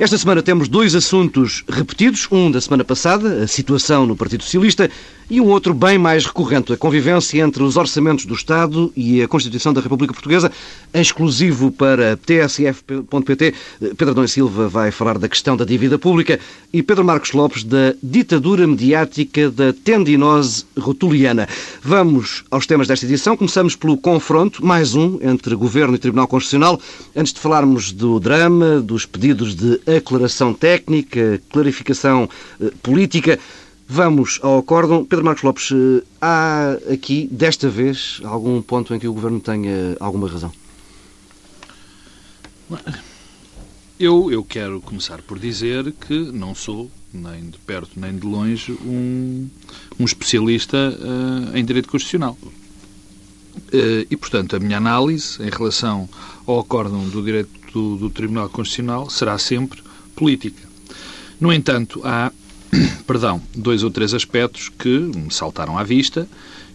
Esta semana temos dois assuntos repetidos. Um da semana passada, a situação no Partido Socialista, e um outro bem mais recorrente, a convivência entre os orçamentos do Estado e a Constituição da República Portuguesa, exclusivo para tsf.pt. Pedro Adão Silva vai falar da questão da dívida pública e Pedro Marcos Lopes da ditadura mediática da tendinose rotuliana. Vamos aos temas desta edição. Começamos pelo confronto, mais um, entre Governo e Tribunal Constitucional. Antes de falarmos do drama, dos pedidos de aclaração técnica, clarificação eh, política, Vamos ao acórdão. Pedro Marcos Lopes, eh, há aqui, desta vez, algum ponto em que o Governo tenha alguma razão? Eu, eu quero começar por dizer que não sou, nem de perto nem de longe, um, um especialista uh, em direito constitucional. Uh, e, portanto, a minha análise em relação ao acórdão do direito do, do Tribunal Constitucional será sempre política. No entanto, há perdão, dois ou três aspectos que me saltaram à vista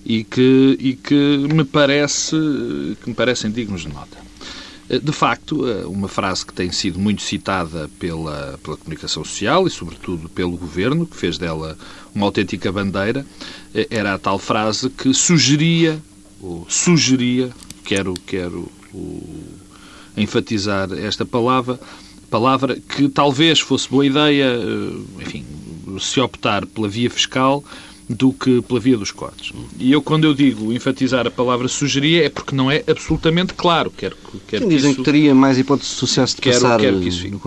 e que, e que me, parece, que me parecem dignos de nota. De facto, uma frase que tem sido muito citada pela, pela comunicação social e, sobretudo, pelo governo, que fez dela uma autêntica bandeira, era a tal frase que sugeria, ou sugeria, quero, quero enfatizar esta palavra, palavra que talvez fosse boa ideia, enfim, se optar pela via fiscal do que pela via dos cortes. E eu, quando eu digo enfatizar a palavra sugeria, é porque não é absolutamente claro. Quero, quero Sim, que dizem isso... que teria mais hipótese de sucesso de quero, passar quero que isso fique.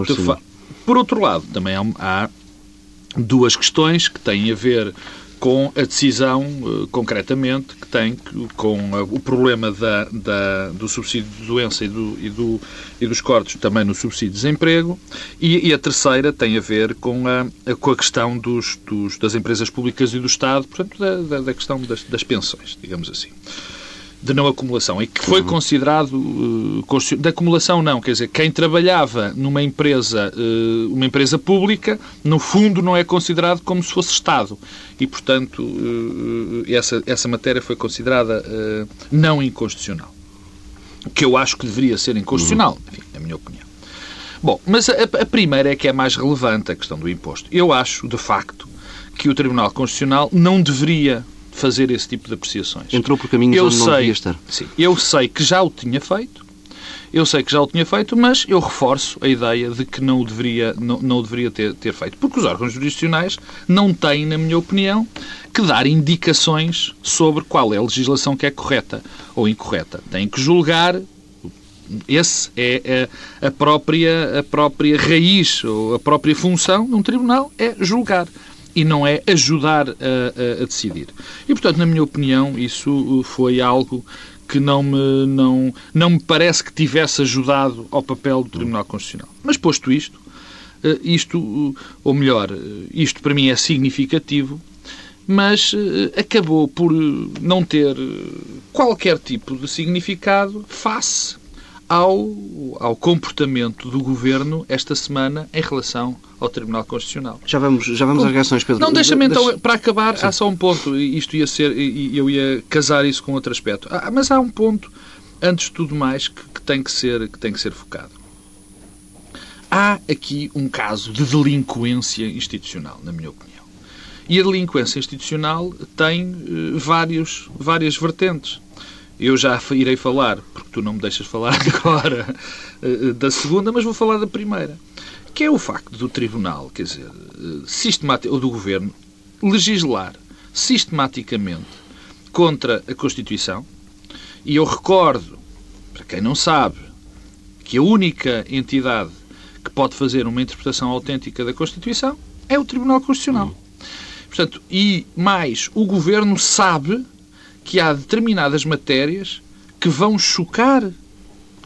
Por outro lado, também há, há duas questões que têm a ver com a decisão, eh, concretamente, que tem com o problema da, da, do subsídio de doença e, do, e, do, e dos cortes também no subsídio de desemprego, e, e a terceira tem a ver com a, com a questão dos, dos, das empresas públicas e do Estado, portanto, da, da, da questão das, das pensões, digamos assim de não acumulação e que foi uhum. considerado uh, de acumulação não, quer dizer, quem trabalhava numa empresa, uh, uma empresa pública, no fundo não é considerado como se fosse Estado e, portanto, uh, essa, essa matéria foi considerada não inconstitucional. Que eu acho que deveria ser inconstitucional, uhum. enfim, na minha opinião. Bom, mas a, a primeira é que é mais relevante, a questão do imposto. Eu acho, de facto, que o Tribunal Constitucional não deveria fazer esse tipo de apreciações. Entrou por caminhos eu onde sei, não devia estar. Sim, eu sei que já o tinha feito, eu sei que já o tinha feito, mas eu reforço a ideia de que não o deveria, não, não o deveria ter, ter feito. Porque os órgãos jurisdicionais não têm, na minha opinião, que dar indicações sobre qual é a legislação que é correta ou incorreta. Têm que julgar esse é a, própria, a própria raiz ou a própria função de um tribunal é julgar e não é ajudar a, a, a, decidir. E, portanto, na minha opinião, isso uh, foi algo que não me, não, não me parece que tivesse ajudado ao papel do Tribunal Constitucional. Mas, posto isto, uh, isto, uh, ou melhor, isto para mim é significativo, mas acabou por não ter qualquer tipo de significado face ao, ao comportamento do Governo esta semana em relação ao Tribunal Constitucional. Já vamos, já vamos às reações, Pedro. Não, deixa-me então, Deixa... para acabar, Sim. há só um ponto, isto ia ser, e eu ia casar isso com outro aspecto. Ah, mas há um ponto, antes de tudo mais, que, que, tem que ser, que tem que ser focado. Há aqui um caso de delinquência institucional, na minha opinião. E a delinquência institucional tem uh, vários, várias vertentes. Eu já irei falar, porque tu não me deixas falar agora, eh, da segunda, mas vou falar da primeira. Que é o facto do Tribunal, quer dizer, eh, sistemático, ou do Governo, legislar sistematicamente contra a Constituição. E eu recordo, para quem não sabe, que a única entidade que pode fazer uma interpretação autêntica da Constituição é o Tribunal Constitucional. Portanto, e mais, o Governo sabe que há determinadas matérias que vão chocar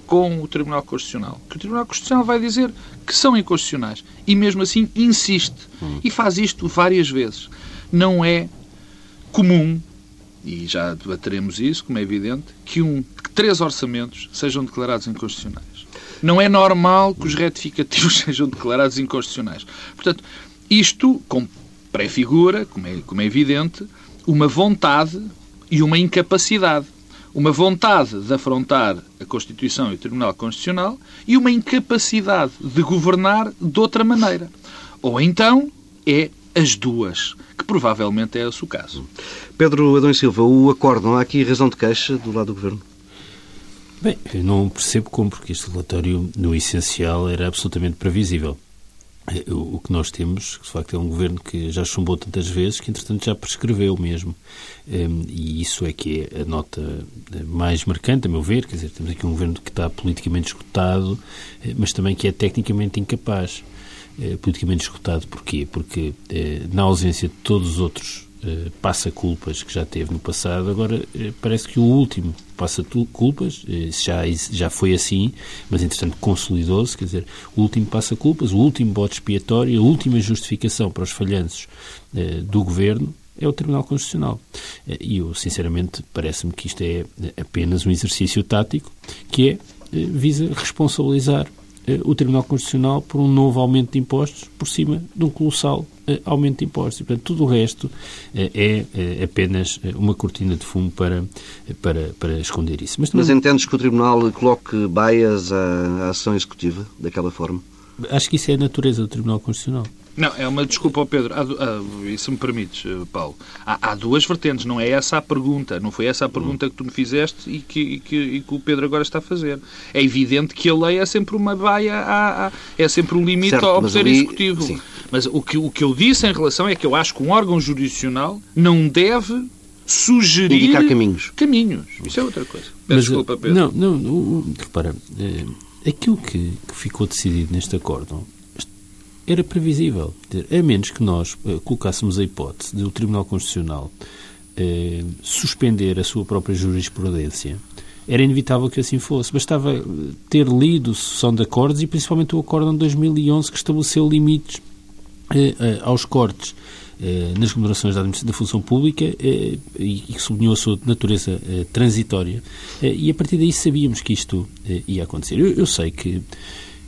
com o Tribunal Constitucional. Que o Tribunal Constitucional vai dizer que são inconstitucionais. E mesmo assim insiste. Hum. E faz isto várias vezes. Não é comum, e já debateremos isso, como é evidente, que, um, que três orçamentos sejam declarados inconstitucionais. Não é normal que os retificativos sejam declarados inconstitucionais. Portanto, isto pré-figura, como é, como é evidente, uma vontade e uma incapacidade. uma vontade de afrontar a Constituição e o Tribunal Constitucional e uma incapacidade de governar de outra maneira. Ou então é as duas, que provavelmente é esse o caso. Pedro Adão Silva, o acórdão, há aqui razão de queixa do lado do Governo? Bem, eu não percebo como, porque este relatório, no essencial, era absolutamente previsível. O que nós temos, de facto, é um governo que já chumbou tantas vezes que, entretanto, já prescreveu mesmo. Hum, e isso é que é a nota mais marcante, a meu ver. Quer dizer, temos aqui um governo que está politicamente esgotado, eh, mas também que é tecnicamente incapaz. Eh, politicamente esgotado porquê? Porque, eh, na ausência de todos os outros eh, passa-culpas que já teve no passado, agora eh, parece que o último passa-culpas, eh, já, já foi assim, mas entretanto consolidou-se, quer dizer, o último passa-culpas, o último bote expiatório, a última justificação para os falhanços do governo é o Tribunal Constitucional. E eu, sinceramente, parece-me que isto é apenas um exercício tático que é, visa responsabilizar o Tribunal Constitucional por um novo aumento de impostos por cima de um colossal eh, aumento de impostos. E, portanto, tudo o resto eh, é eh, apenas uma cortina de fumo para, para, para esconder isso. Mas, também... Mas entendes que o Tribunal coloque baias à ação executiva daquela forma? Acho que isso é a natureza do Tribunal Constitucional. Não, é uma desculpa ao Pedro. Há, há, isso me permites, eh, Paulo. Há, há, duas vertentes, não é essa a pergunta. Não foi essa a pergunta que tu me fizeste e que, e que, e que o Pedro agora está a fazer. É evidente que a lei é sempre uma baia, à, é sempre um limite certo, ao poder ali, executivo. Sim. Mas o que, o que eu disse em relação é que eu acho que um órgão jurisdicional não deve sugerir Indicar caminhos. Caminhos. Isso é outra coisa. Mas, desculpa, Pedro. Não, não, repara, é, aquilo que, que ficou decidido neste acordo era previsível. A menos que nós uh, colocássemos a hipótese de o Tribunal Constitucional uh, suspender a sua própria jurisprudência, era inevitável que assim fosse. Bastava eh, ter lido sucessão de acordos e principalmente o acordo de 2011 que estabeleceu limites uh, aos cortes nas remunerações da, da função pública e que sublinhou a sua natureza transitória. e a partir daí sabíamos que isto ia acontecer. Eu, eu sei que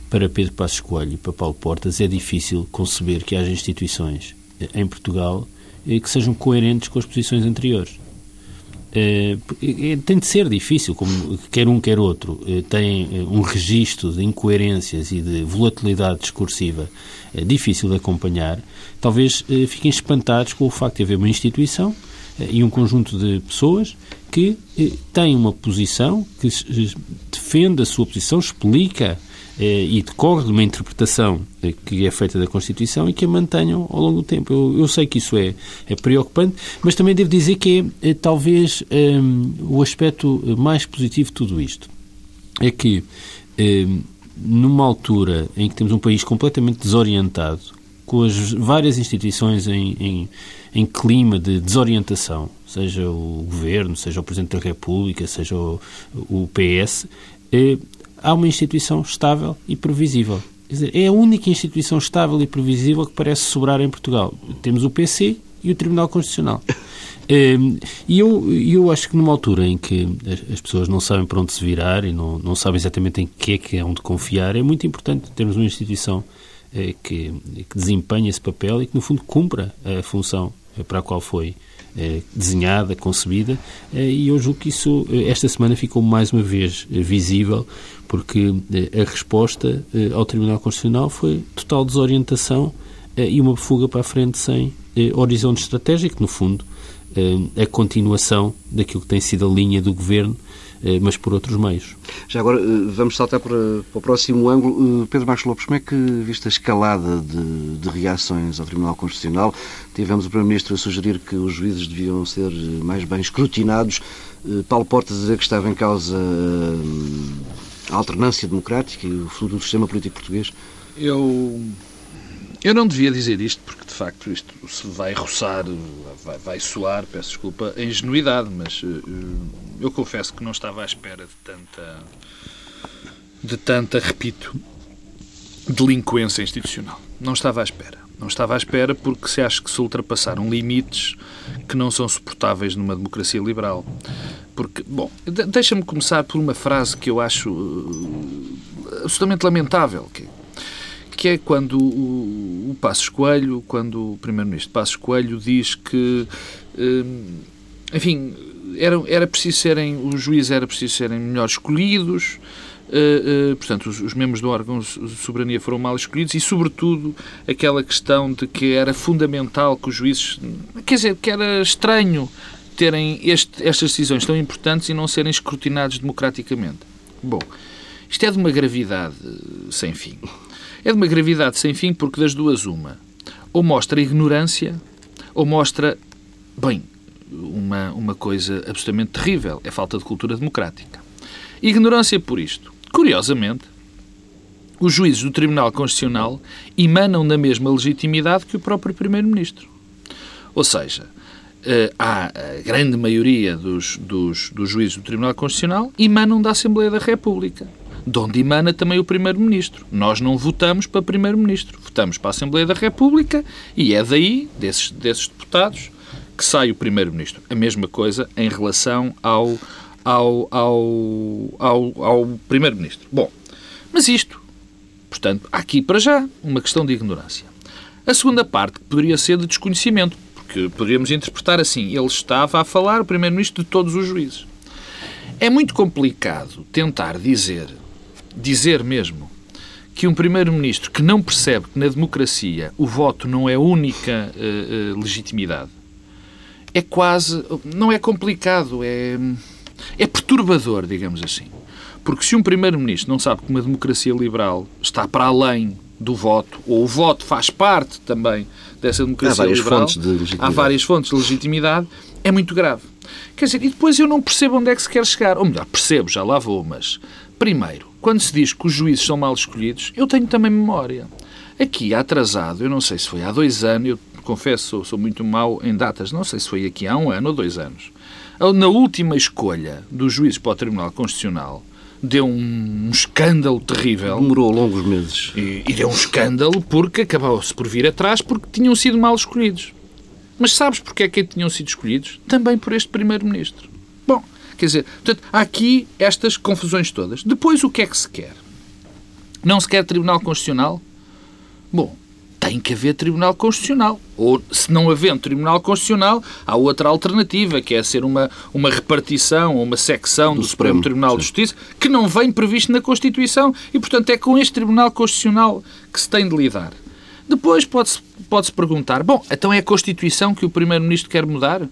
para Pedro Passos Coelho e para Paulo Portas é difícil conceber que haja instituições eh, em Portugal eh, que sejam coerentes com as posições anteriores. É, tem de ser difícil, como quer um quer outro. Tem um registro de incoerências e de volatilidade discursiva difícil de acompanhar, talvez fiquem espantados com o facto de haver uma instituição e um conjunto de pessoas que têm uma posição, que defende a sua posição, explica eh, e decorre de uma interpretação eh, que é feita da Constituição e que a mantenham ao longo do tempo. Eu, eu sei que isso é, é, preocupante, mas também devo dizer que é, é talvez o aspecto mais positivo de tudo isto. É que, um, numa altura em que temos um país completamente desorientado, com as várias instituições em, em, em clima de desorientação, seja o Governo, seja o Presidente da República, seja o, o PS, eh, há uma instituição estável e previsível. Dizer, é a única instituição estável e previsível que parece sobrar em Portugal. Temos o PC e o Tribunal Constitucional. Ehm, e eu, eu acho que numa altura em que as pessoas não sabem para onde se virar e não, não sabem exatamente em que é que é onde confiar, é muito importante termos uma instituição eh, que, que desempenhe esse papel e que, no fundo, cumpra a função para a qual foi eh, desenhada, concebida, eh, e eu julgo que isso esta semana ficou mais uma vez visível porque eh, a resposta eh, ao Tribunal Constitucional foi total desorientação eh, e uma fuga para a frente sem horizonte estratégico, no fundo, a continuação daquilo que tem sido a linha do Governo, mas por outros meios. Já agora, vamos saltar para, para o próximo ângulo. Pedro Marcos Lopes, como é que viste a escalada de, de reações ao Tribunal Constitucional? Tivemos o Primeiro-Ministro a sugerir que os juízes deviam ser mais bem escrutinados. Paulo Portas a dizer que estava em causa a alternância democrática e o futuro do sistema político português? Eu, eu não devia dizer isto, porque de facto isto se vai roçar, vai, vai soar, peço desculpa, a ingenuidade, mas uh, eu confesso que não estava à espera de tanta, de tanta, repito, delinquência institucional. Não estava à espera. Não estava à espera porque se acha que se ultrapassaram limites que não são suportáveis numa democracia liberal. Porque, bom, deixa-me começar por uma frase que eu acho uh, absolutamente lamentável, que, que é quando o, o Passos Coelho, quando o Primeiro-Ministro Passos Coelho diz que, uh, enfim, era, era preciso serem, os juízes era preciso serem melhor escolhidos, Uh, uh, portanto, os, os, membros do órgão de soberania foram mal escolhidos e, sobretudo, aquela questão de que era fundamental que os juízes. Quer dizer, que era estranho terem este, estas decisões tão importantes e não serem escrutinados democraticamente. Bom, isto é de uma gravidade sem fim. É de uma gravidade sem fim porque, das duas, uma. Ou mostra ignorância, ou mostra, bem, uma, uma coisa absolutamente terrível: é falta de cultura democrática. Ignorância por isto. Curiosamente, os juízes do Tribunal Constitucional emanam da mesma legitimidade que o próprio Primeiro-Ministro. Ou seja, eh, há a grande maioria dos, dos, dos juízes do Tribunal Constitucional emanam da Assembleia da República, de onde emana também o Primeiro-Ministro. Nós não votamos para Primeiro-Ministro, votamos para a Assembleia da República e é daí, desses, desses deputados, que sai o Primeiro-Ministro. A mesma coisa em relação ao ao, ao, ao, ao Primeiro-Ministro. Bom, mas isto, portanto, aqui para já uma questão de ignorância. A segunda parte poderia ser de desconhecimento, porque poderíamos interpretar assim: ele estava a falar, o Primeiro-Ministro, de todos os juízes. É muito complicado tentar dizer, dizer mesmo, que um Primeiro-Ministro que não percebe que na democracia o voto não é a única uh, uh, legitimidade é quase. não é complicado, é é perturbador, digamos assim. Porque se um Primeiro-Ministro não sabe que uma democracia liberal está para além do voto, ou o voto faz parte também dessa democracia há liberal, fontes de há várias fontes de legitimidade, é muito grave. Quer dizer, e depois eu não percebo onde é que se quer chegar. Ou melhor, percebo, já lá vou, mas primeiro, quando se diz que os juízes são mal escolhidos, eu tenho também memória. Aqui, atrasado, eu não sei se foi há dois anos, eu confesso, sou, sou muito mau em datas, não sei se foi aqui há um ano ou dois anos na última escolha dos juízes para o Tribunal Constitucional, deu um, escândalo terrível. Demorou longos meses. E, e deu um escândalo porque acabou-se por vir atrás porque tinham sido mal escolhidos. Mas sabes porque é que tinham sido escolhidos? Também por este Primeiro-Ministro. Quer dizer, portanto, há aqui estas confusões todas. Depois, o que é que se quer? Não se quer Tribunal Constitucional? Bom, tem que haver Tribunal Constitucional. Ou, se não havendo Tribunal Constitucional, há outra alternativa, que é ser uma, uma repartição ou uma secção do, do Supremo, Supremo Tribunal sim. de Justiça, que não vem previsto na Constituição. E, portanto, é com este Tribunal Constitucional que se tem de lidar. Depois pode-se pode -se perguntar, bom, então é a Constituição que o Primeiro-Ministro quer mudar?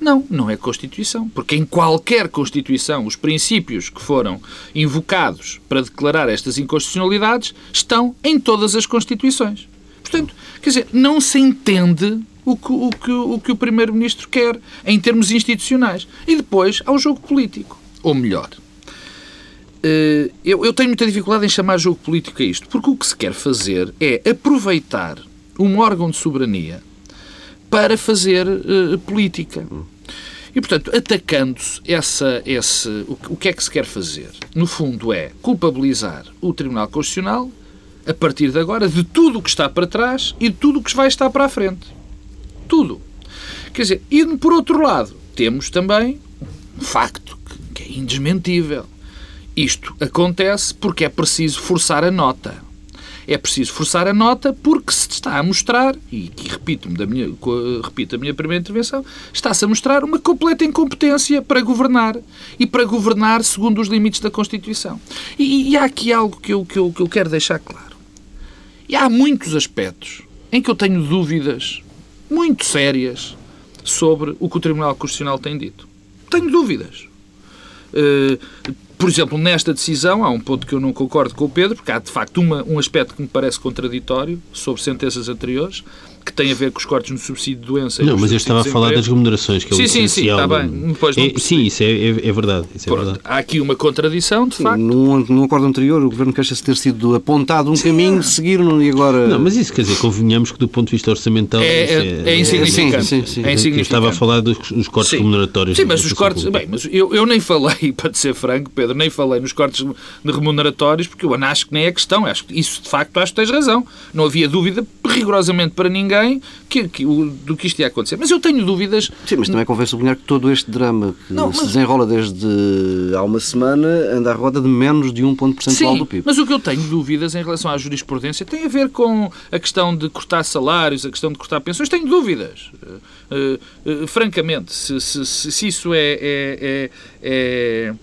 Não, não é Constituição, porque em qualquer Constituição os princípios que foram invocados para declarar estas inconstitucionalidades estão em todas as Constituições. Portanto, quer dizer, não se entende o que o, que, o, que o Primeiro-Ministro quer em termos institucionais. E depois há o jogo político. Ou melhor, eh, eu, eu tenho muita dificuldade em chamar jogo político a isto, porque o que se quer fazer é aproveitar um órgão de soberania para fazer uh, política. E, portanto, atacando-se essa, esse, o, o que é que se quer fazer? No fundo, é culpabilizar o Tribunal Constitucional a partir de agora, de tudo o que está para trás e de tudo o que vai estar para a frente. Tudo. Quer dizer, e por outro lado, temos também um facto que é indesmentível. Isto acontece porque é preciso forçar a nota. É preciso forçar a nota porque se está a mostrar, e aqui repito-me da minha, repito a minha primeira intervenção, está-se a mostrar uma completa incompetência para governar e para governar segundo os limites da Constituição. E, e há aqui algo que eu, que, eu, que eu quero deixar claro. E há muitos aspectos em que eu tenho dúvidas muito sérias sobre o que o Tribunal Constitucional tem dito. Tenho dúvidas. Uh, por exemplo, nesta decisão, há um ponto que eu não concordo com o Pedro, porque há de facto uma, um aspecto que me parece contraditório sobre sentenças anteriores, que tem a ver com os cortes no subsídio de doença. Não, mas eu estava a falar das remunerações, que é o sim, sim, sim, está bem. Depois é, sim, isso é, é, é verdade. Isso é verdade. Há aqui uma contradição, de facto. Num, num acordo anterior, o Governo queixa-se ter sido apontado um sim. caminho, seguiram e agora... Não, mas isso quer dizer, convenhamos que do ponto de vista orçamental... É, é, é insignificante. Sim, sim, sim. É insignificante. Eu estava a falar dos, dos cortes remuneratórios. Sim, mas os cortes... Bem, mas eu, eu nem falei, para te ser franco, Pedro, nem falei nos cortes remuneratórios, porque eu acho que nem é questão. Acho que isso, de facto, acho que tens razão. Não havia dúvida rigorosamente para ninguém ninguém que, que, do que isto ia acontecer. Mas eu tenho dúvidas. Sim, mas também convém sublinhar que todo este drama que não, se desenrola desde há uma semana anda à roda de menos de um ponto percentual Sim, do PIB. Mas o que eu tenho dúvidas em relação à jurisprudência tem a ver com a questão de cortar salários, a questão de cortar pensões. Tenho dúvidas. Uh, uh, francamente, se, se, se, isso é, é, é,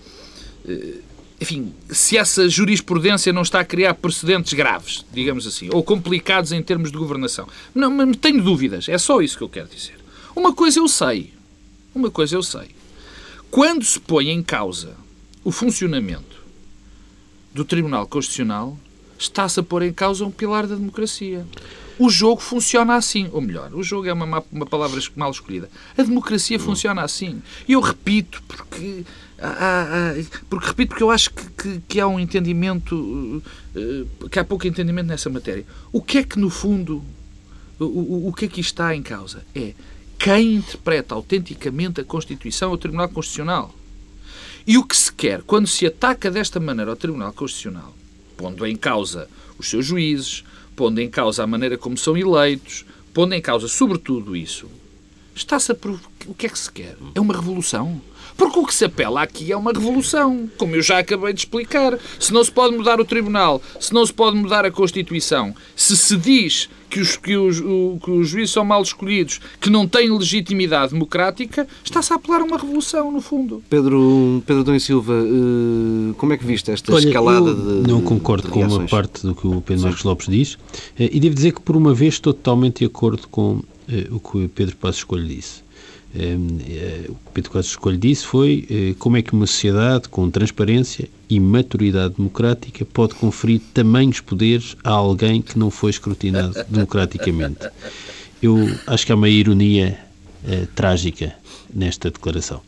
é enfim, se essa jurisprudência não está a criar precedentes graves, digamos assim, ou complicados em termos de governação. Não, mas tenho dúvidas, é só isso que eu quero dizer. Uma coisa eu sei, uma coisa eu sei. Quando se põe em causa o funcionamento do Tribunal Constitucional, está-se a pôr em causa um pilar da democracia. O jogo funciona assim. Ou melhor, o jogo é uma, uma palavra mal escolhida. A democracia funciona assim. E eu repito, porque. Há, há, porque repito, porque eu acho que, que, que, há um entendimento. Eh, que há pouco entendimento nessa matéria. O que é que, no fundo. O, o, o que é que está em causa? É quem interpreta autenticamente a Constituição é o Tribunal Constitucional. E o que se quer quando se ataca desta maneira ao Tribunal Constitucional, pondo em causa os seus juízes, pondo em causa a maneira como são eleitos, pondo em causa sobretudo isso, está-se a o que é que se quer? É uma revolução? Porque o que se apela aqui é uma revolução, como eu já acabei de explicar. Se não se pode mudar o Tribunal, se não se pode mudar a Constituição, se se diz que os, que os, o, que os juízes são mal escolhidos, que não têm legitimidade democrática, está-se a apelar a uma revolução, no fundo. Pedro, Pedro Dom Silva, eh, como é que viste esta Olha, escalada de. Não concordo de com uma parte do que o Pedro Marcos Lopes diz, eh, e devo dizer que, por uma vez, estou totalmente de acordo com eh, o que o Pedro Passos Escolho disse. Eh, o que Pedro Costa Escolho disse foi eh, como é que uma sociedade com transparência e maturidade democrática pode conferir tamanhos poderes a alguém que não foi escrutinado democraticamente. Eu acho que há uma ironia uh, trágica nesta declaração.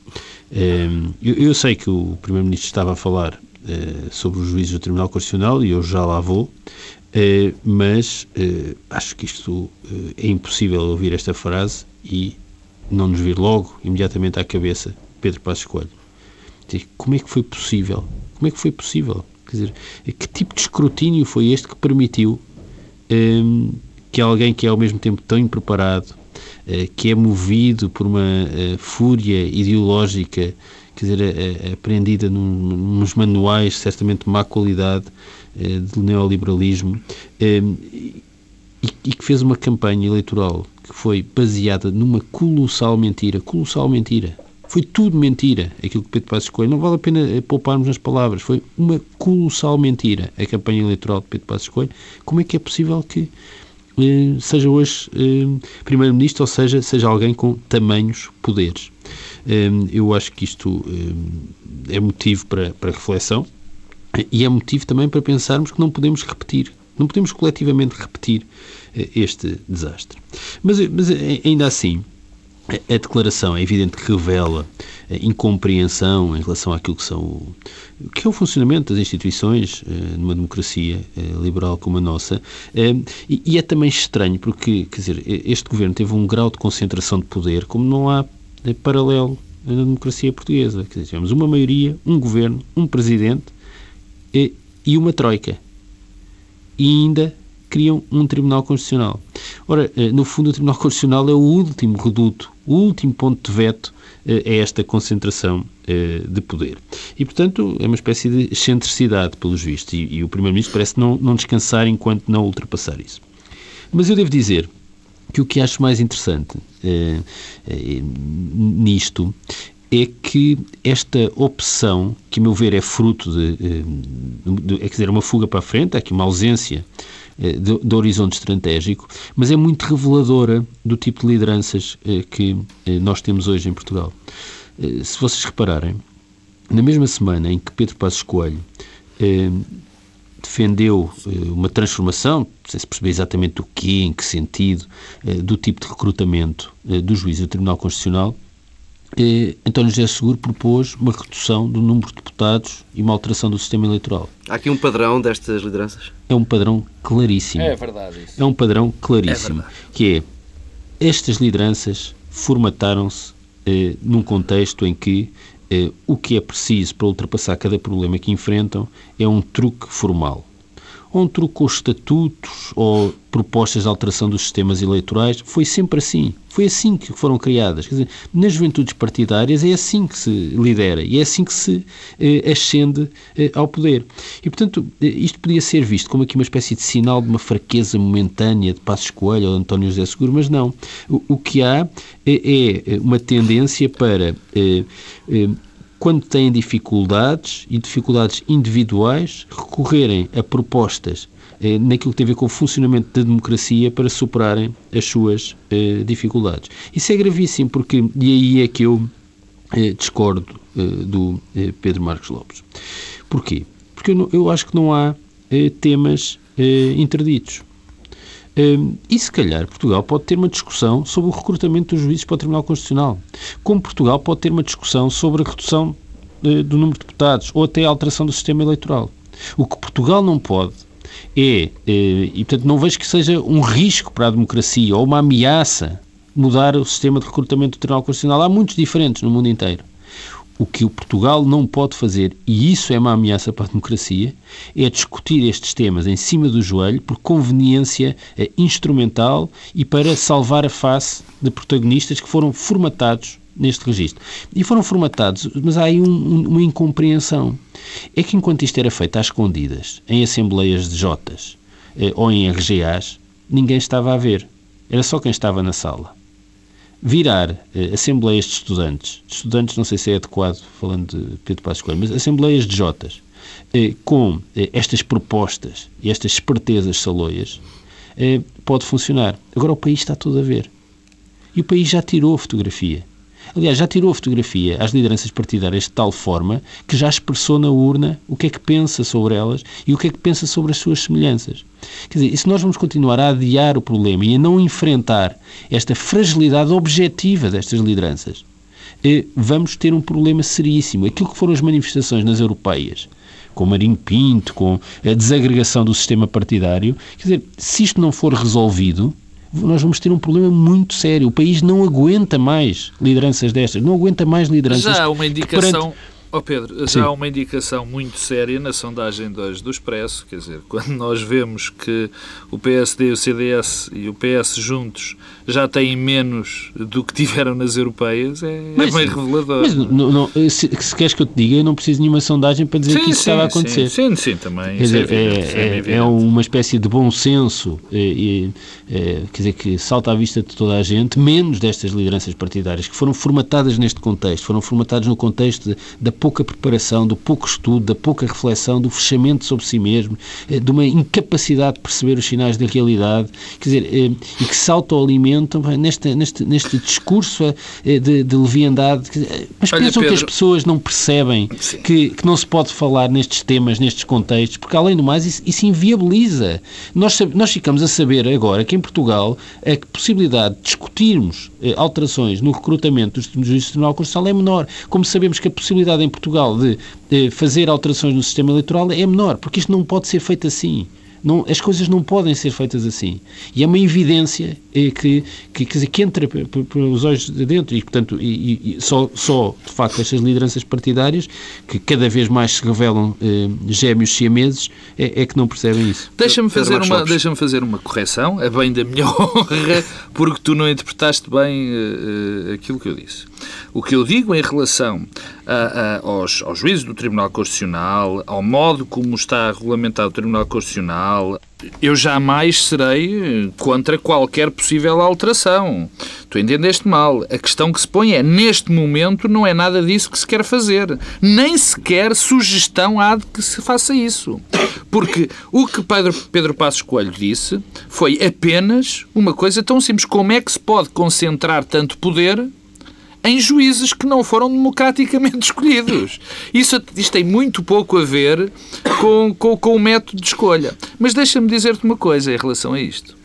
Um, eu, eu, sei que o Primeiro-Ministro estava a falar uh, sobre os juízes do Tribunal Constitucional e eu já lá vou, uh, mas acho que isto é impossível ouvir esta frase e não nos vir logo, imediatamente à cabeça, Pedro Passos Coelho. Como é que foi possível? Como é que foi possível? Quer dizer, que tipo de escrutínio foi este que permitiu hum, que alguém que é ao mesmo tempo tão impreparado, uh, que é movido por uma uh, fúria ideológica, quer dizer, uh, aprendida num, nos manuais, certamente de má qualidade, do neoliberalismo, hum, e, e que fez uma campanha eleitoral foi baseada numa colossal mentira. Colossal mentira. Foi tudo mentira, aquilo que Pedro Passos Coelho. Não vale a pena eh, pouparmos nas palavras. Foi uma colossal mentira a campanha eleitoral de Pedro Passos Coelho. Como é que é possível que eh, seja hoje eh, Primeiro-Ministro, ou seja, seja alguém com tamanhos poderes? Eh, eu acho que isto eh, é motivo para, para reflexão e é motivo também para pensarmos que não podemos repetir não podemos coletivamente repetir eh, este desastre. Mas, mas eh, ainda assim, a declaração é evidente que revela incompreensão em relação àquilo que são que é o funcionamento das instituições eh, numa democracia liberal como a nossa. E é também estranho porque quer dizer este governo teve um grau de concentração de poder como não há paralelo na democracia portuguesa. Quer dizer, tivemos uma maioria um governo um presidente e uma troika. E ainda criam um Tribunal Constitucional. Ora, eh, no fundo, o Tribunal Constitucional é o último reduto, o último ponto de veto eh, a esta concentração eh, de poder. E, portanto, é uma espécie de excentricidade, pelos vistos, e, e o Primeiro-Ministro parece não, não descansar enquanto não ultrapassar isso. Mas eu devo dizer que o que acho mais interessante nisto é que esta opção, que a meu ver é fruto de, eh, de, é quer dizer, uma fuga para a frente, há aqui uma ausência de, de, horizonte estratégico, mas é muito reveladora do tipo de lideranças eh, que nós temos hoje em Portugal. Se vocês repararem, na mesma semana em que Pedro Passos Coelho defendeu uma transformação, sem se perceber exatamente o quê, em que sentido, do tipo de recrutamento do juiz do Tribunal Constitucional, eh, António José Seguro propôs uma redução do número de deputados e uma alteração do sistema eleitoral. Há aqui um padrão destas lideranças? É um padrão claríssimo. É verdade isso. É um padrão claríssimo, é que é estas lideranças formataram-se eh, num contexto em que eh, o que é preciso para ultrapassar cada problema que enfrentam é um truque formal. Onde trocou estatutos ou propostas de alteração dos sistemas eleitorais. Foi sempre assim. Foi assim que foram criadas. Quer dizer, nas juventudes partidárias é assim que se lidera e é assim que se eh, ascende eh, ao poder. E, portanto, eh, isto podia ser visto como aqui uma espécie de sinal de uma fraqueza momentânea de Passos Coelho ou de António José Seguro, mas não. O, o que há é, é uma tendência para eh, eh, quando têm dificuldades e dificuldades individuais, recorrerem a propostas eh, naquilo que tem a ver com o funcionamento da democracia para superarem as suas eh, dificuldades. Isso é gravíssimo, porque, e aí é que eu eh, discordo eh, do eh, Pedro Marcos Lopes. Porquê? Porque eu, eu acho que não há eh, temas interditos. E se calhar Portugal pode ter uma discussão sobre o recrutamento dos juízes para o Tribunal Constitucional. Como Portugal pode ter uma discussão sobre a redução do número de deputados ou até a alteração do sistema eleitoral. O que Portugal não pode é, eh, e portanto não vejo que seja um risco para a democracia ou uma ameaça mudar o sistema de recrutamento do Tribunal Constitucional. Há muitos diferentes no mundo inteiro. O que o Portugal não pode fazer, e isso é uma ameaça para a democracia, é discutir estes temas em cima do joelho por conveniência é, instrumental e para salvar a face de protagonistas que foram formatados neste registro. E foram formatados, mas há aí um, uma incompreensão. É que enquanto isto era feito às escondidas, em assembleias de Jotas eh, ou em RGAs, ninguém estava a ver. Era só quem estava na sala virar eh, assembleias de estudantes, de estudantes não sei se é adequado, falando de Pedro Passos Coelho, mas assembleias de Jotas, eh, com eh, estas propostas e estas espertezas saloias, eh, pode funcionar. Agora o país está todo a ver. E o país já tirou a fotografia. Aliás, já tirou a fotografia às lideranças partidárias de tal forma que já expressou na urna o que é que pensa sobre elas e o que é que pensa sobre as suas semelhanças. Quer dizer, e se nós vamos continuar a adiar o problema e a não enfrentar esta fragilidade objetiva destas lideranças, eh, vamos ter um problema seríssimo. Aquilo que foram as manifestações nas europeias, com Marinho Pinto, com a desagregação do sistema partidário, quer dizer, se isto não for resolvido, nós vamos ter um problema muito sério. O país não aguenta mais lideranças destas, não aguenta mais lideranças. Já há uma indicação. Oh Pedro, já há uma indicação muito séria na sondagem 2 do Expresso, quer dizer, quando nós vemos que o PSD, o CDS e o PS juntos já têm menos do que tiveram nas europeias, é, é mas, é bem revelador. Mas não, não, se, se, queres que eu te diga, eu não preciso de nenhuma sondagem para dizer sim, que isso sim, estava a acontecer. Sim, sim, sim também. Quer dizer, é, é, é, é, uma espécie de bom senso, e, quer dizer, que salta à vista de toda a gente, menos destas lideranças partidárias que foram formatadas neste contexto, foram formatadas no contexto da pouca preparação, do pouco estudo, da pouca reflexão, do fechamento sobre si mesmo, eh, de uma incapacidade de perceber os sinais da realidade, quer dizer, eh, e que se autoalimentam neste, neste, neste discurso eh, de, de leviandade. Mas Olha, pensam Pedro... que as pessoas não percebem que, que não se pode falar nestes temas, nestes contextos, porque além do mais isso, isso inviabiliza. Nós, nós ficamos a saber agora que em Portugal a possibilidade de discutirmos alterações no recrutamento dos juízes do Tribunal Constitucional é menor. Como sabemos que a possibilidade em Portugal de, de fazer alterações no sistema eleitoral é menor, porque isto não pode ser feito assim. Não, as coisas não podem ser feitas assim. E é uma evidência é, que, que, que, que entra pelos olhos de dentro e, portanto, e, e só, só, de facto, estas lideranças partidárias, que cada vez mais se revelam eh, gêmeos siameses, é, é que não percebem isso. Deixa-me fazer, uma, deixa fazer uma correção, é bem da minha honra, porque tu não interpretaste bem uh, aquilo que eu disse. O que eu digo em relação a, a, aos, aos juízes do Tribunal Constitucional, ao modo como está regulamentado o Tribunal Constitucional, eu jamais serei contra qualquer possível alteração. Tu entendeste mal. A questão que se põe é, neste momento, não é nada disso que se quer fazer. Nem sequer sugestão há de que se faça isso. Porque o que Pedro, Pedro Passos Coelho disse foi apenas uma coisa tão simples. Como é que se pode concentrar tanto poder em juízes que não foram democraticamente escolhidos. Isso, isto tem muito pouco a ver com, com, com o método de escolha. Mas deixa-me dizer-te uma coisa em relação a isto.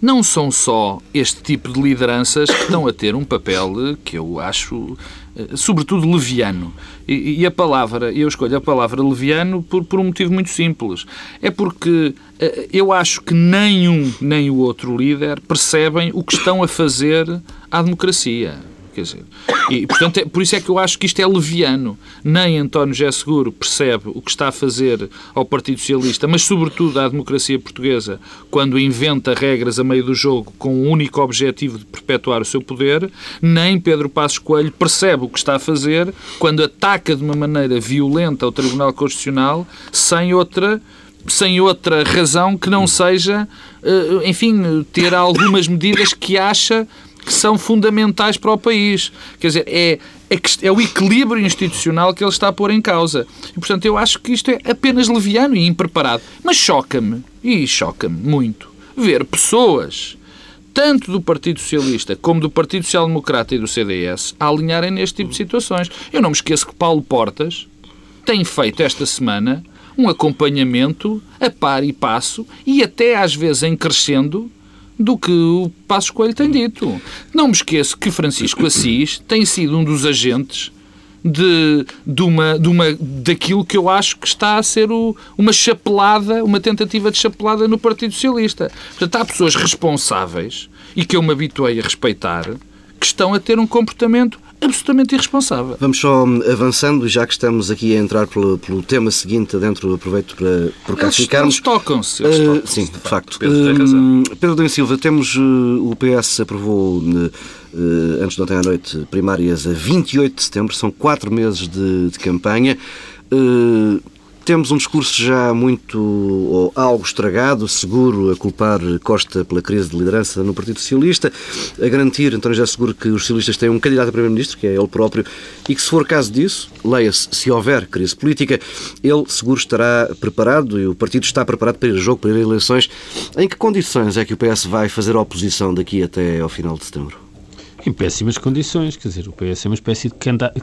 Não são só este tipo de lideranças que estão a ter um papel que eu acho eh, sobretudo leviano. E, e, a palavra, eu escolho a palavra leviano por, por um motivo muito simples. É porque uh, eu acho que nem um nem o outro líder percebem o que estão a fazer à democracia. Quer dizer, e, portanto, é, por isso é que eu acho que isto é leviano. Nem António José Seguro percebe o que está a fazer ao Partido Socialista, mas, sobretudo, à democracia portuguesa, quando inventa regras a meio do jogo com o único objetivo de perpetuar o seu poder. Nem Pedro Passos Coelho percebe o que está a fazer quando ataca de uma maneira violenta o Tribunal Constitucional sem outra sem outra razão que não seja, eh, enfim, ter algumas medidas que acha que são fundamentais para o país. Quer dizer, é, é, é, o equilíbrio institucional que ele está a pôr em causa. E, portanto, eu acho que isto é apenas leviano e impreparado. Mas choca-me, e choca-me muito, ver pessoas, tanto do Partido Socialista como do Partido Social Democrata e do CDS, a alinharem neste tipo de situações. Eu não me esqueço que Paulo Portas tem feito esta semana um acompanhamento a par e passo e até às vezes em crescendo do que o Passos Coelho tem dito. Não me esqueço que Francisco Assis tem sido um dos agentes de, de, uma, de uma, daquilo que eu acho que está a ser o, uma chapelada, uma tentativa de chapelada no Partido Socialista. Portanto, há pessoas responsáveis e que eu me habituei a respeitar que estão a ter um comportamento absolutamente irresponsável. Vamos só avançando, já que estamos aqui a entrar pelo, pelo tema seguinte, dentro aproveito para por cá eles, ficarmos. Eles tocam-se. Uh, tocam sim, de facto. Pedro, uh, razão. Pedro Domingos Silva, temos uh, o PS aprovou antes de ontem à noite primárias a 28 de setembro, são quatro meses de, de campanha. Temos um discurso já muito ou algo estragado, seguro a culpar Costa pela crise de liderança no Partido Socialista, a garantir, António já seguro, que os socialistas têm um candidato a Primeiro-Ministro, que é ele próprio, e que se for caso disso, leia-se, se houver crise política, ele seguro estará preparado e o partido está preparado para ir a jogo, para ir a eleições. Em que condições é que o PS vai fazer a oposição daqui até ao final de setembro? Em péssimas condições, quer dizer, o PS é uma espécie de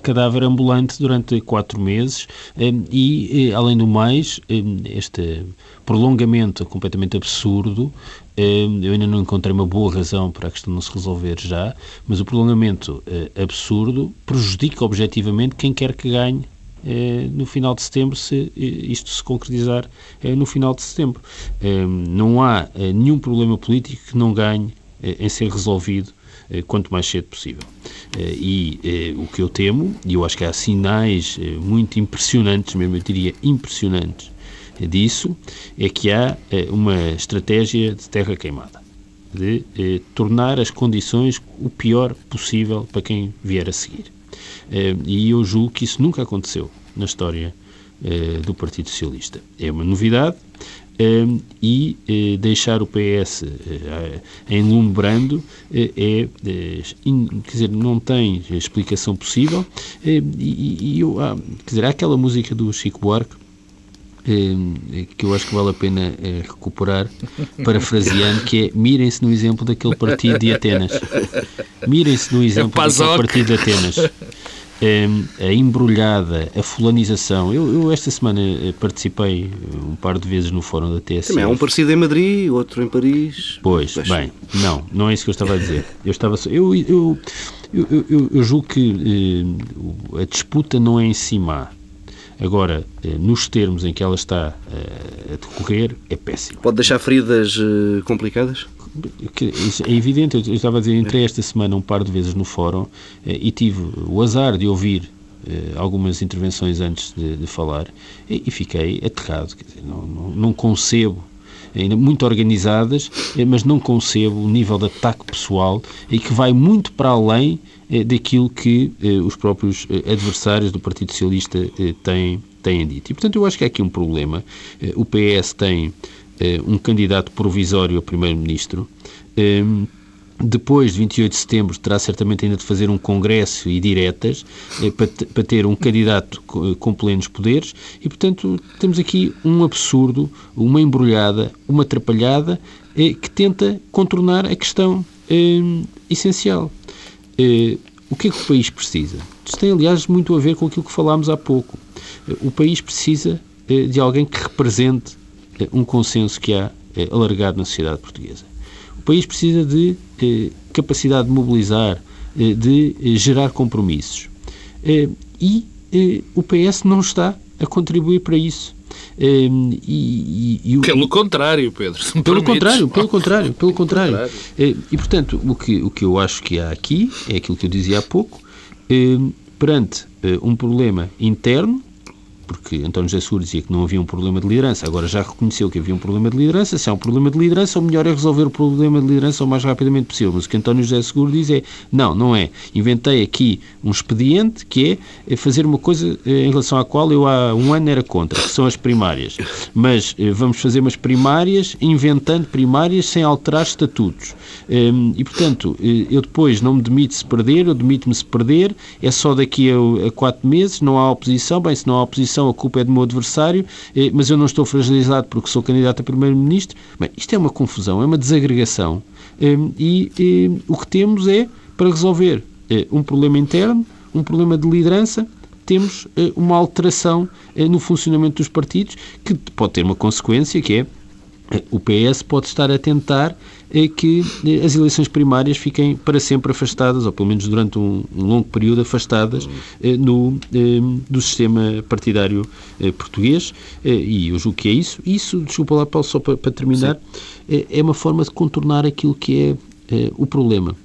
cadáver ambulante durante quatro meses hum, e, eh, além do mais, hum, este prolongamento completamente absurdo, eu ainda não encontrei uma boa razão para a questão não se resolver já, mas o prolongamento eh, absurdo prejudica objetivamente quem quer que ganhe eh, no final de setembro, se isto se concretizar no final de setembro. Não há nenhum problema político que não ganhe em ser resolvido eh, quanto mais cedo possível. Eh, e eh, o que eu temo, e eu acho que há sinais muito impressionantes, mesmo eu diria impressionantes, disso, é que há uma estratégia de terra queimada, de tornar as condições o pior possível para quem vier a seguir. E eu julgo que isso nunca aconteceu na história do Partido Socialista. É uma novidade, e eh, deixar o PS eh, enlumbrando eh, é, quer dizer, não tem explicação possível. E, e eu, ah, quer dizer, há aquela música do Chico Buarque que eu acho que vale a pena recuperar, parafraseando, que é mirem-se no exemplo daquele partido de Atenas. Mirem-se no exemplo é daquele partido de Atenas a embrulhada, a fulanização. Eu, eu, esta semana eh, participei um par de vezes no fórum da TSE. Também há um parecido em Madrid, outro em Paris. Pois, Pois, bem, não, não é isso que eu estava a dizer. Eu estava eu, eu, eu, eu, eu julgo que eh, a disputa não é em cima. Agora, eh, nos termos em que ela está a decorrer, é péssimo. Pode deixar feridas complicadas? É evidente, eu estava a dizer, entrei esta semana um par de vezes no fórum eh, e tive o azar de ouvir eh, algumas intervenções antes de, de falar e, e, fiquei aterrado. Dizer, não, não, não, concebo, ainda muito organizadas, eh, mas não concebo o nível de ataque pessoal e que vai muito para além daquilo que os próprios adversários do Partido Socialista têm, têm dito. E, portanto, eu acho que há aqui um problema. O PS tem um candidato provisório a primeiro-ministro. Ehm, depois de 28 de setembro terá certamente ainda de fazer um congresso e diretas eh, para, ter um candidato com plenos poderes e, portanto, temos aqui um absurdo, uma embrulhada, uma atrapalhada eh, que tenta contornar a questão ehm, essencial. o que é que o país precisa? Isto tem, aliás, muito a ver com aquilo que falámos há pouco. o país precisa de alguém que represente um consenso que há é, alargado na sociedade portuguesa. O país precisa de eh, capacidade de mobilizar, eh, de eh, gerar compromissos. e o PS não está a contribuir para isso. Um, e, e, e, pelo contrário, Pedro. Pelo contrário, pelo contrário, pelo contrário. contrário. E, portanto, o que, o que eu acho que há aqui é aquilo que eu dizia há pouco, perante um problema interno, porque António José Seguro dizia que não havia um problema de liderança, agora já reconheceu que havia um problema de liderança. Se há um problema de liderança, o melhor é resolver o problema de liderança o mais rapidamente possível. Mas o que António José Seguro diz é: não, não é. Inventei aqui um expediente que é fazer uma coisa eh, em relação à qual eu há um ano era contra, que são as primárias. Mas eh, vamos fazer umas primárias inventando primárias sem alterar estatutos. Ehm, e, portanto, eh, eu depois não me demito se perder, eu demito-me se perder, é só daqui a quatro meses, não há oposição. Bem, se não há oposição, a culpa é do meu adversário, eh, mas eu não estou fragilizado porque sou candidato a primeiro-ministro. Bem, isto é uma confusão, é uma desagregação. Eh, e eh, o que temos é, para resolver um problema interno, um problema de liderança, temos uma alteração no funcionamento dos partidos que pode ter uma consequência que é o PS pode estar a tentar é que as eleições primárias fiquem para sempre afastadas, ou pelo menos durante um, um longo período afastadas eh, no, eh, do sistema partidário eh, português, e eu julgo que é isso. Isso, desculpa lá, Paulo, só para, para terminar, é, é, uma forma de contornar aquilo que é o problema.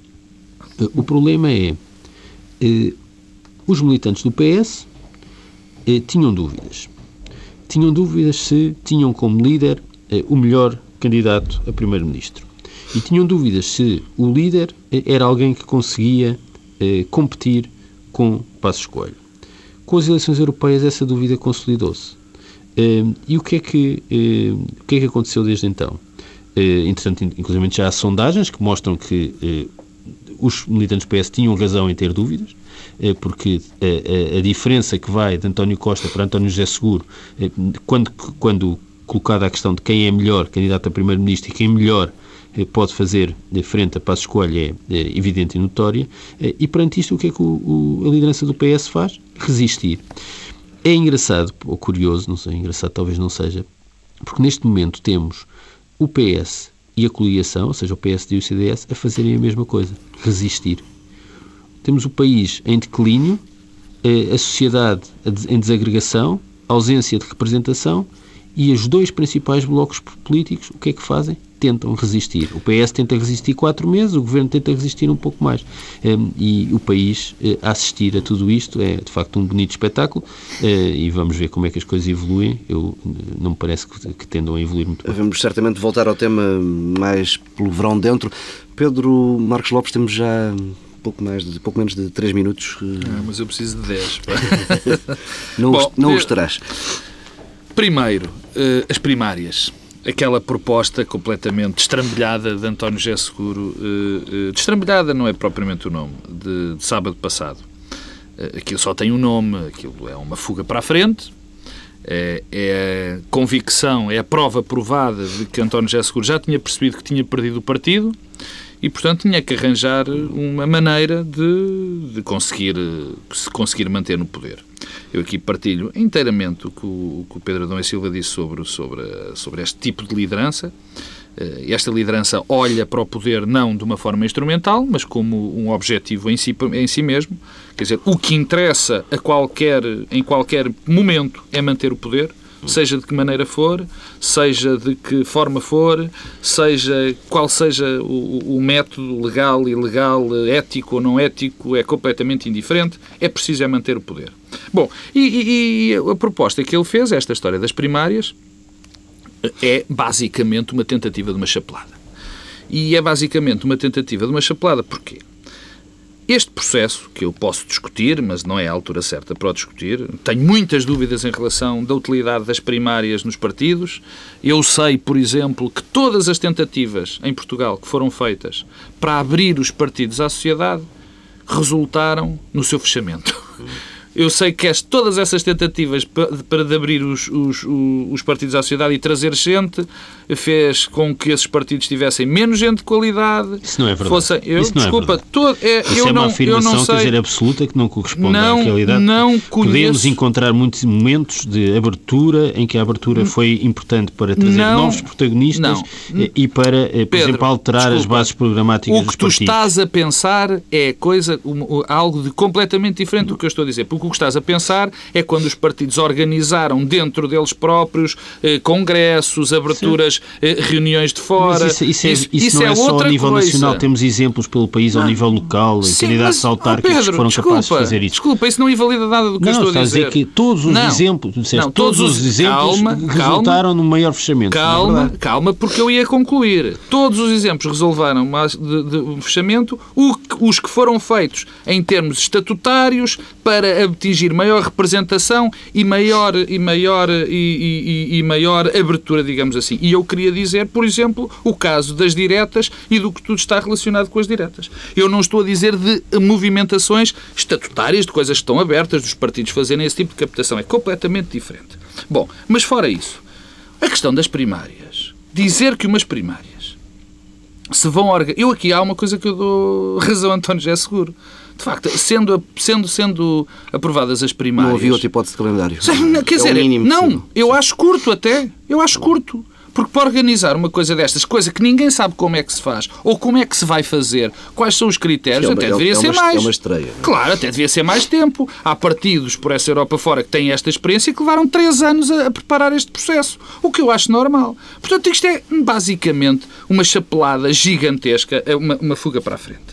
o problema é os militantes do PS tinham dúvidas. Tinham dúvidas se tinham como líder o melhor candidato a primeiro-ministro e tinham dúvidas se o líder era alguém que conseguia eh, competir com Passos Coelho. Com as eleições europeias essa dúvida consolidou-se. Eh, e o que, é que, eh, o que é que aconteceu desde então? Eh, entretanto, inclusive já há sondagens que mostram que eh, os militantes PS tinham razão em ter dúvidas, eh, porque a, a, a, diferença que vai de António Costa para António José Seguro, quando, quando colocada a questão de quem é melhor candidato a primeiro-ministro e quem melhor eh, pode fazer frente a passo escolha é, é, evidente e notória. Eh, e perante isto, o que é que o, o, a liderança do PS faz? Resistir. É engraçado, ou curioso, não sei, engraçado talvez não seja, porque neste momento temos o PS e a coligação, ou seja, o PSD e o CDS, a fazerem a mesma coisa, resistir. Temos o país em declínio, eh, a sociedade em desagregação, ausência de representação e os dois principais blocos políticos, o que é que fazem? tentam resistir. O PS tenta resistir quatro meses, o Governo tenta resistir um pouco mais. Um, e o país uh, a assistir a tudo isto é, de facto, um bonito espetáculo uh, e vamos ver como é que as coisas evoluem. Eu uh, não me parece que, que, tendam a evoluir muito bem. Vamos certamente voltar ao tema mais pelo verão dentro. Pedro Marcos Lopes, temos já pouco, mais de, pouco menos de 3 minutos. Ah, mas eu preciso de 10. não, Bom, os, não os terás. Primeiro, as primárias aquela proposta completamente destrambelhada de António José Seguro, uh, uh, destrambelhada não é propriamente o nome, de, de sábado passado. Uh, aquilo só tem um nome, aquilo é uma fuga para a frente, é, é, a convicção, é a prova provada de que António José Seguro já tinha percebido que tinha perdido o partido e, portanto, tinha que arranjar uma maneira de, de conseguir, se conseguir manter no poder. Eu aqui partilho inteiramente o que o, que o Pedro Adão e Silva disse sobre, sobre, sobre este tipo de liderança. Eh, esta liderança olha para o poder não de uma forma instrumental, mas como um objetivo em si, em si mesmo. Quer dizer, o que interessa a qualquer, em qualquer momento é manter o poder seja de que maneira for, seja de que forma for, seja qual seja o, o método legal, ilegal, ético ou não ético, é completamente indiferente, é preciso é manter o poder. Bom, e, e, e a proposta que ele fez, esta história das primárias, é basicamente uma tentativa de uma chapelada. E é basicamente uma tentativa de uma chapelada porquê? Este processo, que eu posso discutir, mas não é a altura certa para o discutir, tenho muitas dúvidas em relação da utilidade das primárias nos partidos. Eu sei, por exemplo, que todas as tentativas em Portugal que foram feitas para abrir os partidos à sociedade resultaram no seu fechamento. Eu sei que as, todas essas tentativas para, de abrir os, os, os, partidos à sociedade e trazer gente fez com que esses partidos tivessem menos gente de qualidade. Isso não é verdade. Fossem, eu, Isso não é desculpa, é todo, é, Isso eu é uma não, afirmação, eu não sei, quer dizer, absoluta que não corresponde não, à realidade. Não conheço, Podemos encontrar muitos momentos de abertura em que a abertura foi importante para trazer não, novos protagonistas não, e para, eh, por Pedro, exemplo, alterar desculpa, as bases programáticas. O que tu estás a pensar é coisa, algo de completamente diferente do que eu estou a dizer. Porque que o que estás a pensar é quando os partidos organizaram dentro deles próprios eh, congressos, aberturas, eh, reuniões de fora. Mas isso, isso, é, isso, isso não é, é só a nível coisa. nacional, temos exemplos pelo país ao nível local, Sim, candidatos autárquicos que foram desculpa, capazes de fazer isso. Desculpa, isso não invalida nada do que não, eu estou a dizer. Não, que todos os não, exemplos, disseste, não, todos, todos os exemplos calma, resultaram calma, no maior fechamento. Calma, calma, porque eu ia concluir. Todos os exemplos resolveram de, de um fechamento, os que foram feitos em termos estatutários para atingir maior representação e maior, e maior, e, e, e maior abertura, digamos assim. E eu queria dizer, por exemplo, o caso das diretas e do que tudo está relacionado com as diretas. Eu não estou a dizer de movimentações estatutárias, de coisas que estão abertas, dos partidos fazerem esse tipo de captação. É completamente diferente. Bom, mas fora isso, a questão das primárias. Dizer que umas primárias se vão organizar. Eu aqui há uma coisa que eu dou razão a António José Seguro. De facto, sendo, sendo, sendo aprovadas as primárias. Não havia outra hipótese de calendário. Quer é dizer, não, eu acho curto até. Eu acho curto. Porque para organizar uma coisa destas, coisa que ninguém sabe como é que se faz, ou como é que se vai fazer, quais são os critérios, é uma, até deveria é ser mais. É uma estreia. Claro, até devia ser mais tempo. Há partidos por essa Europa fora que têm esta experiência e que levaram três anos a, a preparar este processo, o que eu acho normal. Portanto, isto é basicamente uma chapelada gigantesca, é uma, uma fuga para a frente.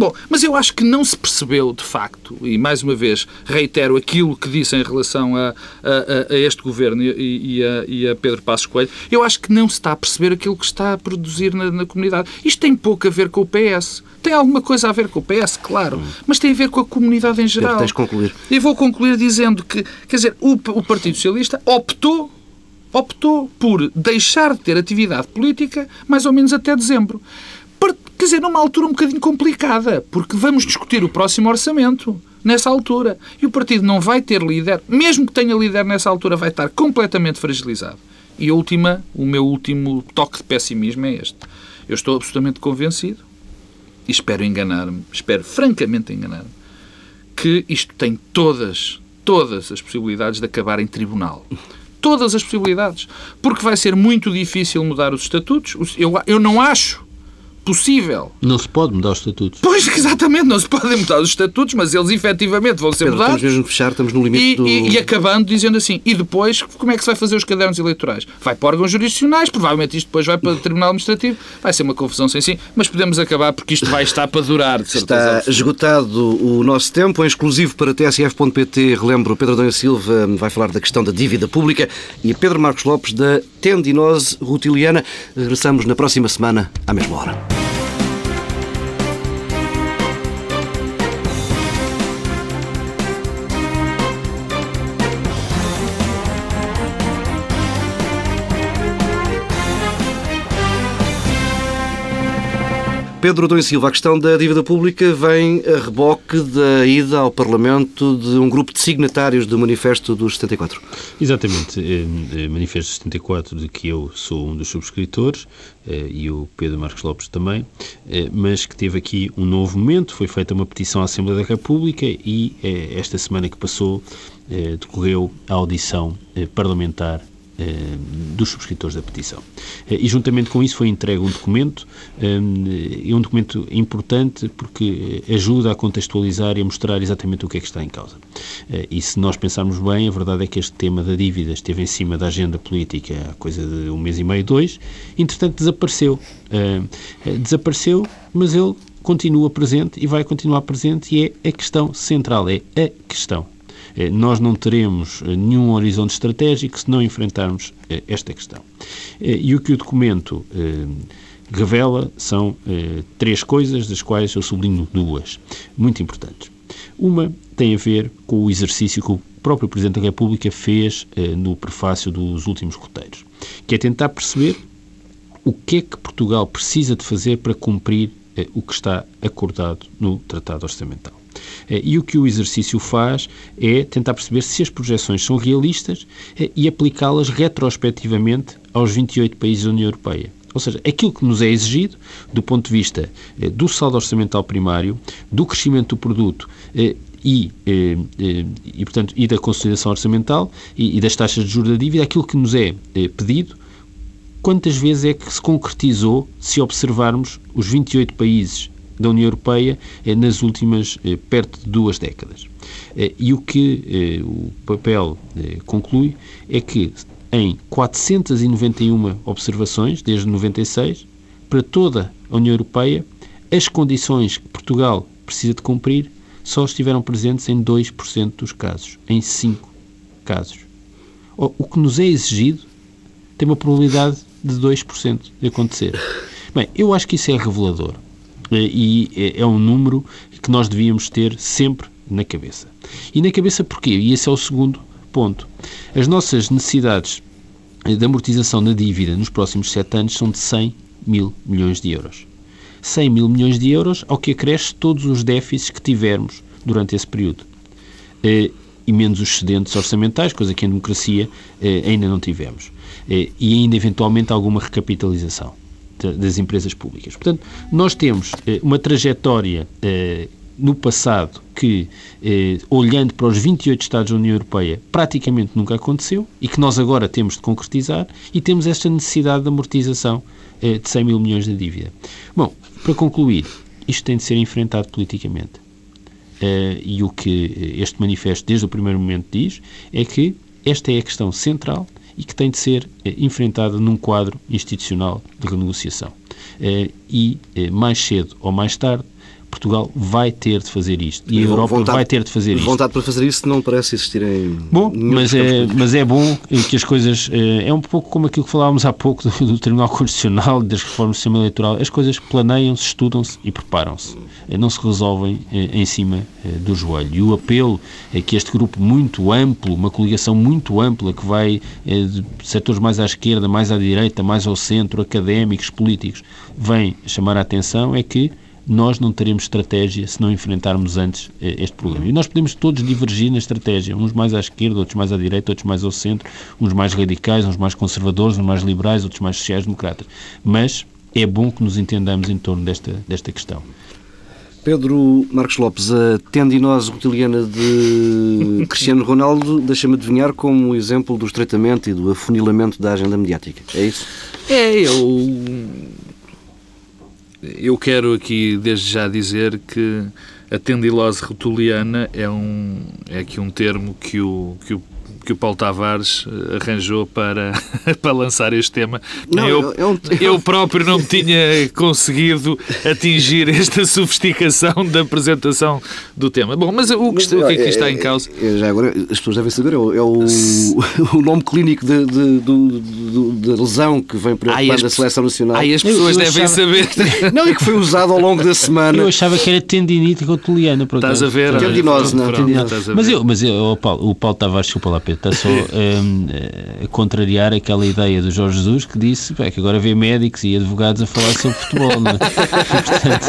Bom, mas eu acho que não se percebeu de facto, e mais uma vez reitero aquilo que disse em relação a, a, a este governo e, e, a, e, a, Pedro Passos Coelho, eu acho que não se está a perceber aquilo que está a produzir na, na, comunidade. Isto tem pouco a ver com o PS. Tem alguma coisa a ver com o PS, claro, hum. mas tem a ver com a comunidade em geral. Tens concluir. E vou concluir dizendo que, quer dizer, o, o Partido Socialista optou optou por deixar de ter atividade política mais ou menos até dezembro. Quer dizer, numa altura um bocadinho complicada, porque vamos discutir o próximo orçamento nessa altura. E o partido não vai ter líder, mesmo que tenha líder nessa altura, vai estar completamente fragilizado. E a última, o meu último toque de pessimismo é este. Eu estou absolutamente convencido, e espero enganar-me, espero francamente enganar-me, que isto tem todas, todas as possibilidades de acabar em tribunal todas as possibilidades. Porque vai ser muito difícil mudar os estatutos. Eu, eu não acho possível. Não se pode mudar os estatutos. Pois, exatamente, não se podem mudar os estatutos, mas eles efetivamente vão ser Pedro, mudados. Estamos mesmo a fechar, estamos no limite e, do... E, e, acabando dizendo assim, e depois, como é que se vai fazer os cadernos eleitorais? Vai para órgãos jurisdicionais, provavelmente isto depois vai para o Tribunal Administrativo, vai ser uma confusão sem si, mas podemos acabar porque isto vai estar para durar. Está esgotado o nosso tempo, em exclusivo para tsf.pt, relembro, Pedro Adão Silva vai falar da questão da dívida pública e Pedro Marcos Lopes da tendinose rutiliana. Regressamos na próxima semana, à mesma hora. Pedro Adão Silva, a questão da dívida pública vem a reboque da ida ao Parlamento de um grupo de signatários do Manifesto dos 74. Exatamente. É, é, Manifesto 74, de que eu sou um dos subscritores, é, e o Pedro Marcos Lopes também, mas que teve aqui um novo momento. Foi feita uma petição à Assembleia da República e esta semana que passou decorreu a audição parlamentar eh, dos subscritores da petição. Eh, e juntamente com isso foi entregue um documento, eh, e um documento importante porque ajuda a contextualizar e a mostrar exatamente o que é que está em causa. E se nós pensarmos bem, a verdade é que este tema da dívida esteve em cima da agenda política há coisa de um mês e meio, dois, entretanto desapareceu. Desapareceu, mas ele continua presente e vai continuar presente e é a questão central, é a questão. Eh, nós não teremos eh, nenhum horizonte estratégico se não enfrentarmos eh, esta questão. E o que o documento revela são três coisas, das quais eu sublinho duas, muito importantes. Uma tem a ver com o exercício que o próprio Presidente da República fez no prefácio dos últimos roteiros, que é tentar perceber o que é que Portugal precisa de fazer para cumprir o que está acordado no Tratado Orçamental. Eh, e o que o exercício faz é tentar perceber se as projeções são realistas eh, e aplicá-las retrospectivamente aos 28 países da União Europeia. Ou seja, aquilo que nos é exigido do ponto de vista eh, do saldo orçamental primário, do crescimento do produto e, e, e, portanto, e da consolidação orçamental e, e, das taxas de juros da dívida, aquilo que nos é pedido, quantas vezes é que se concretizou se observarmos os 28 países da União Europeia nas últimas perto de duas décadas. E o que o papel conclui é que em 491 observações, desde 96, para toda a União Europeia, as condições que Portugal precisa de cumprir só estiveram presentes em 2% dos casos, em 5 casos. O que nos é exigido tem uma probabilidade de 2% de acontecer. Bem, eu acho que isso é revelador e é um número que nós devíamos ter sempre na cabeça. E na cabeça porquê? E esse é o segundo ponto. As nossas necessidades de amortização da dívida nos próximos 7 anos são de 100 mil milhões de euros. 100 mil milhões de euros ao que acresce todos os déficits que tivermos durante esse período. Eh, e menos os excedentes orçamentais, coisa que em democracia eh, ainda não tivemos. Eh, e ainda, eventualmente, alguma recapitalização das empresas públicas. Portanto, nós temos uma trajetória no passado que, eh, olhando para os 28 Estados da União Europeia, praticamente nunca aconteceu e que nós agora temos de concretizar e temos esta necessidade de amortização eh, de 100 mil milhões de dívida. Bom, para concluir, isto tem de ser enfrentado politicamente. Eh, e o que este manifesto, desde o primeiro momento, diz é que esta é a questão central e que tem de ser eh, enfrentada num quadro institucional de renegociação. Eh, e eh, mais cedo ou mais tarde Portugal vai ter de fazer isto. E a Europa vontade, vai ter de fazer isto. Vontade para fazer isso não parece existir em. Bom, mas é, mas é bom que as coisas. É, é um pouco como aquilo que falávamos há pouco do, do Tribunal Constitucional, das reformas do sistema eleitoral. As coisas planeiam-se, estudam-se e preparam-se. É, não se resolvem é, em cima do joelho. E o apelo é que este grupo muito amplo, uma coligação muito ampla, que vai de setores mais à esquerda, mais à direita, mais ao centro, académicos, políticos, vem chamar a atenção, é que nós não teremos estratégia se não enfrentarmos antes eh, este problema. E nós podemos todos divergir na estratégia, uns mais à esquerda, outros mais à direita, outros mais ao centro, uns mais radicais, uns mais conservadores, uns mais liberais, outros mais sociais-democratas. Mas é bom que nos entendamos em torno desta, desta questão. Pedro Marcos Lopes, a tendinose rotiliana de Cristiano Ronaldo deixa-me adivinhar como exemplo do estreitamento e do afunilamento da agenda mediática. É isso? É, eu eu quero aqui desde já dizer que a tendilose rotuliana é, um, é aqui um termo que o, que o que o Paulo Tavares eh, arranjou para, para lançar este tema. Não, eu, eu, eu, eu, próprio não tinha conseguido atingir esta sofisticação da apresentação do tema. Bom, mas o que, o que, é que está em causa? É, é, já agora, as pessoas devem saber, é o, é o, o nome clínico de, de, de, de, lesão que vem preocupando a seleção nacional. Ai, as pessoas devem achava... saber. Não, e que foi usado ao longo da semana. Eu achava que era tendinite rotuliana. Estás a ver? Tendinose, não. Tendinose. Mas, eu, mas eu, o Paulo, o Paulo Tavares, desculpa lá, está só um, a contrariar aquela ideia do Jorge Jesus que disse bem, que agora vê médicos e advogados a falar sobre futebol. Não é? Portanto,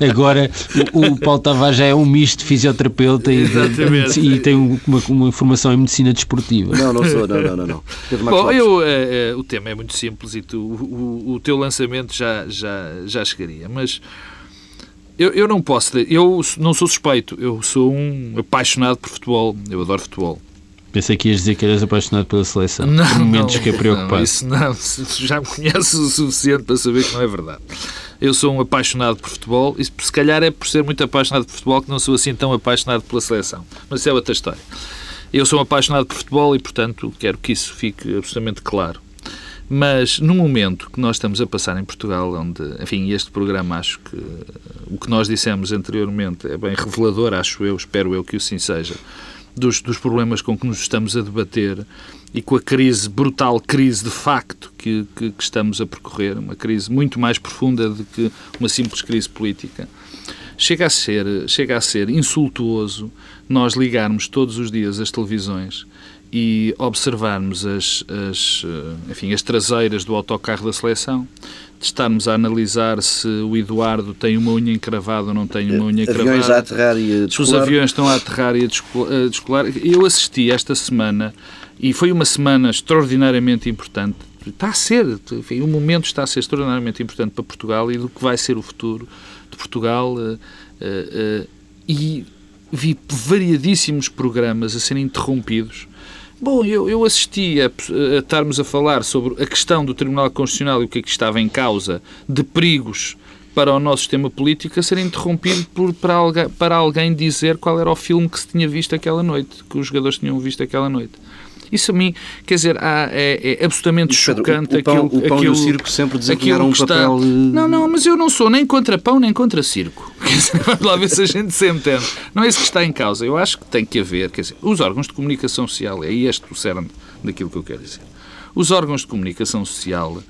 agora o, o, Paulo Tavares já é um misto de fisioterapeuta e, de, e tem uma, uma, formação em medicina desportiva. Não, não sou, não, não, não. não. Bom, eu, é, é, o tema é muito simples e tu, o, o teu lançamento já, já, já chegaria, mas eu, eu não posso. Eu não sou suspeito. Eu sou um apaixonado por futebol. Eu adoro futebol. Pensei que ias dizer que eras apaixonado pela seleção. Não, Por momentos não, fiquei preocupado. Não, isso não. Já me conheces o suficiente para saber que não é verdade. Eu sou um apaixonado por futebol e se calhar é por ser muito apaixonado por futebol que não sou assim tão apaixonado pela seleção. Mas isso é outra história. Eu sou um apaixonado por futebol e, portanto, quero que isso fique absolutamente claro. Mas no momento que nós estamos a passar em Portugal, onde, enfim, este programa acho que o que nós dissemos anteriormente é bem revelador, acho eu, espero eu que o sim seja, dos, dos problemas com que nos estamos a debater e com a crise, brutal crise de facto que, que, que estamos a percorrer, uma crise muito mais profunda do que uma simples crise política. Chega a ser, chega a ser insultuoso nós ligarmos todos os dias as televisões e observarmos as, as, eh, enfim, as traseiras do autocarro da seleção, de estarmos a analisar se o Eduardo tem uma unha encravada ou não tem uma unha encravada. Aviões a aterrar e a Se os aviões estão a aterrar e a descolar. Eu assisti esta semana e foi uma semana extraordinariamente importante. Está a ser, enfim, o momento está a ser extraordinariamente importante para Portugal e do que vai ser o futuro de Portugal. Uh, uh, e vi variadíssimos programas a serem interrompidos Bom, eu, eu assisti a, a, estarmos a falar sobre a questão do Tribunal Constitucional e o que é que estava em causa, de perigos para o nosso sistema político a ser interrompido por, para, para alguém dizer qual era o filme que se tinha visto aquela noite, que os jogadores tinham visto aquela noite. Isso a mim, quer dizer, há, é, é, absolutamente Pedro, chocante o, o pão, aquilo, o pão aquilo, e o circo sempre desempenharam um está... papel... Não, não, mas eu não sou nem contra pão nem contra circo. vamos lá ver se a gente se entende. Não é isso que está em causa. Eu acho que tem que haver, quer dizer, os órgãos de comunicação social, é este o cerne daquilo que eu quero dizer. Os órgãos de comunicação social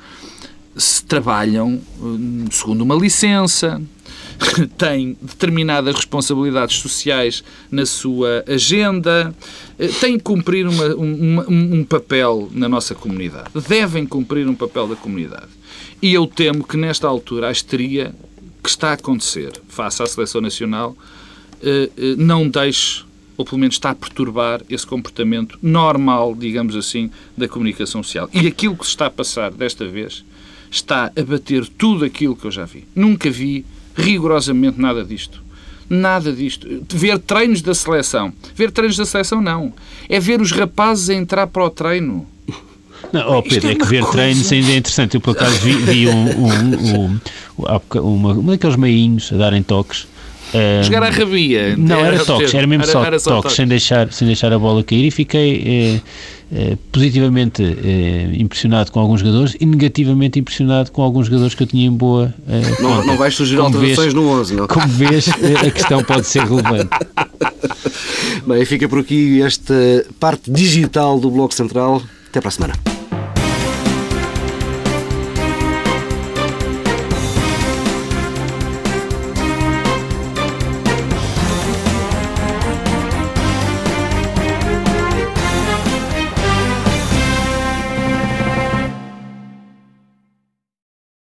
se trabalham hum, segundo uma licença, têm determinadas responsabilidades sociais na sua agenda, eh, têm que cumprir uma, um papel na nossa comunidade. Devem cumprir um papel da comunidade. E eu temo que nesta altura a histeria que está a acontecer face à seleção nacional eh, eh, não deixe ou pelo menos está a perturbar esse comportamento normal, digamos assim, da comunicação social. E aquilo que se está a passar desta vez está a bater tudo aquilo que eu já vi. Nunca vi rigorosamente nada disto. Nada disto. Ver treinos da seleção. Ver treinos da seleção, não. É ver os rapazes a entrar para o treino. Não, oh Pedro, é, é que ver coisa... treinos ainda é interessante. Eu, por acaso, vi, vi um, um, um, uma, um daqueles meinhos a darem toques. Um, Jogar a rabia. Não, era, era toques, era mesmo era, só, era só toques, toques, Sem, deixar, sem deixar a bola cair e fiquei. Eh, eh, positivamente eh, impressionado com alguns jogadores e negativamente impressionado com alguns jogadores que eu tinha em boa eh, não, não vais sugerir alterações no 11, não? Como vês, a questão pode ser relevante. Bem, fica por aqui esta parte digital do Bloco Central. Até para a semana.